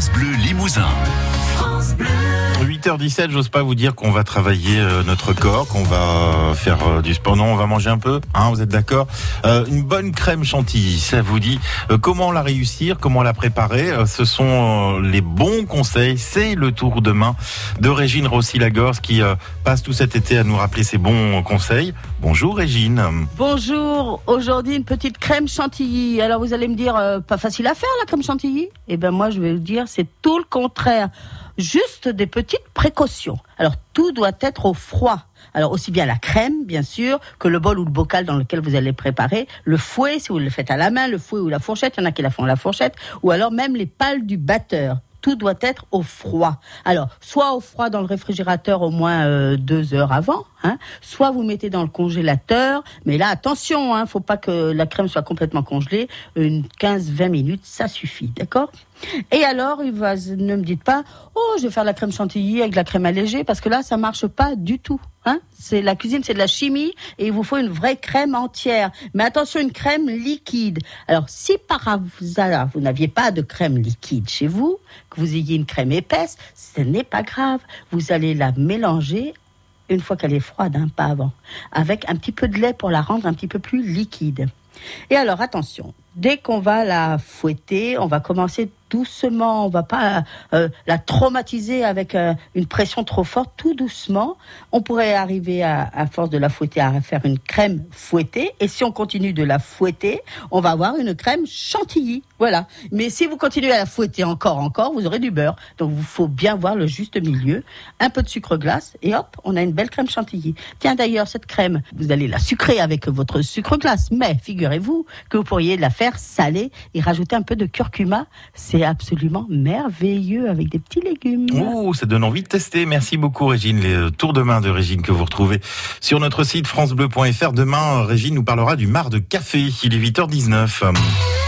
Bleu Limousin. 8h17, j'ose pas vous dire qu'on va travailler euh, notre corps, qu'on va faire euh, du sport. Non, on va manger un peu, hein, vous êtes d'accord? Euh, Une bonne crème chantilly, ça vous dit Euh, Comment la réussir Comment la préparer? Euh, Ce sont euh, les bons conseils. C'est le tour de main de Régine Rossi-Lagorce qui euh, passe tout cet été à nous rappeler ses bons conseils. Bonjour Régine. Bonjour, aujourd'hui une petite crème chantilly. Alors vous allez me dire, euh, pas facile à faire la crème chantilly? Eh bien moi je vais vous dire, c'est tout le contraire. Juste des petites précautions. Alors tout doit être au froid. Alors aussi bien la crème, bien sûr, que le bol ou le bocal dans lequel vous allez préparer, le fouet si vous le faites à la main, le fouet ou la fourchette, il y en a qui la font à la fourchette, ou alors même les pales du batteur. Tout doit être au froid. Alors, soit au froid dans le réfrigérateur au moins euh, deux heures avant, hein, soit vous mettez dans le congélateur. Mais là, attention, hein, faut pas que la crème soit complètement congelée. Une 15-20 minutes, ça suffit, d'accord? Et alors, ne me dites pas, oh, je vais faire la crème chantilly avec la crème allégée, parce que là, ça marche pas du tout. Hein c'est la cuisine, c'est de la chimie, et il vous faut une vraie crème entière. Mais attention, une crème liquide. Alors, si par hasard vous n'aviez pas de crème liquide chez vous, que vous ayez une crème épaisse, ce n'est pas grave. Vous allez la mélanger une fois qu'elle est froide, hein, pas avant, avec un petit peu de lait pour la rendre un petit peu plus liquide. Et alors, attention, dès qu'on va la fouetter, on va commencer doucement, on va pas euh, la traumatiser avec euh, une pression trop forte, tout doucement. On pourrait arriver à, à force de la fouetter à faire une crème fouettée, et si on continue de la fouetter, on va avoir une crème chantilly. Voilà. Mais si vous continuez à la fouetter encore, encore, vous aurez du beurre. Donc, il faut bien voir le juste milieu. Un peu de sucre glace, et hop, on a une belle crème chantilly. Tiens, d'ailleurs, cette crème, vous allez la sucrer avec votre sucre glace, mais figurez-vous que vous pourriez la faire salée et rajouter un peu de curcuma. C'est absolument merveilleux avec des petits légumes. Oh, ça donne envie de tester. Merci beaucoup Régine. Les euh, tours de main de Régine que vous retrouvez sur notre site francebleu.fr. Demain, Régine nous parlera du mar de café. Il est 8h19.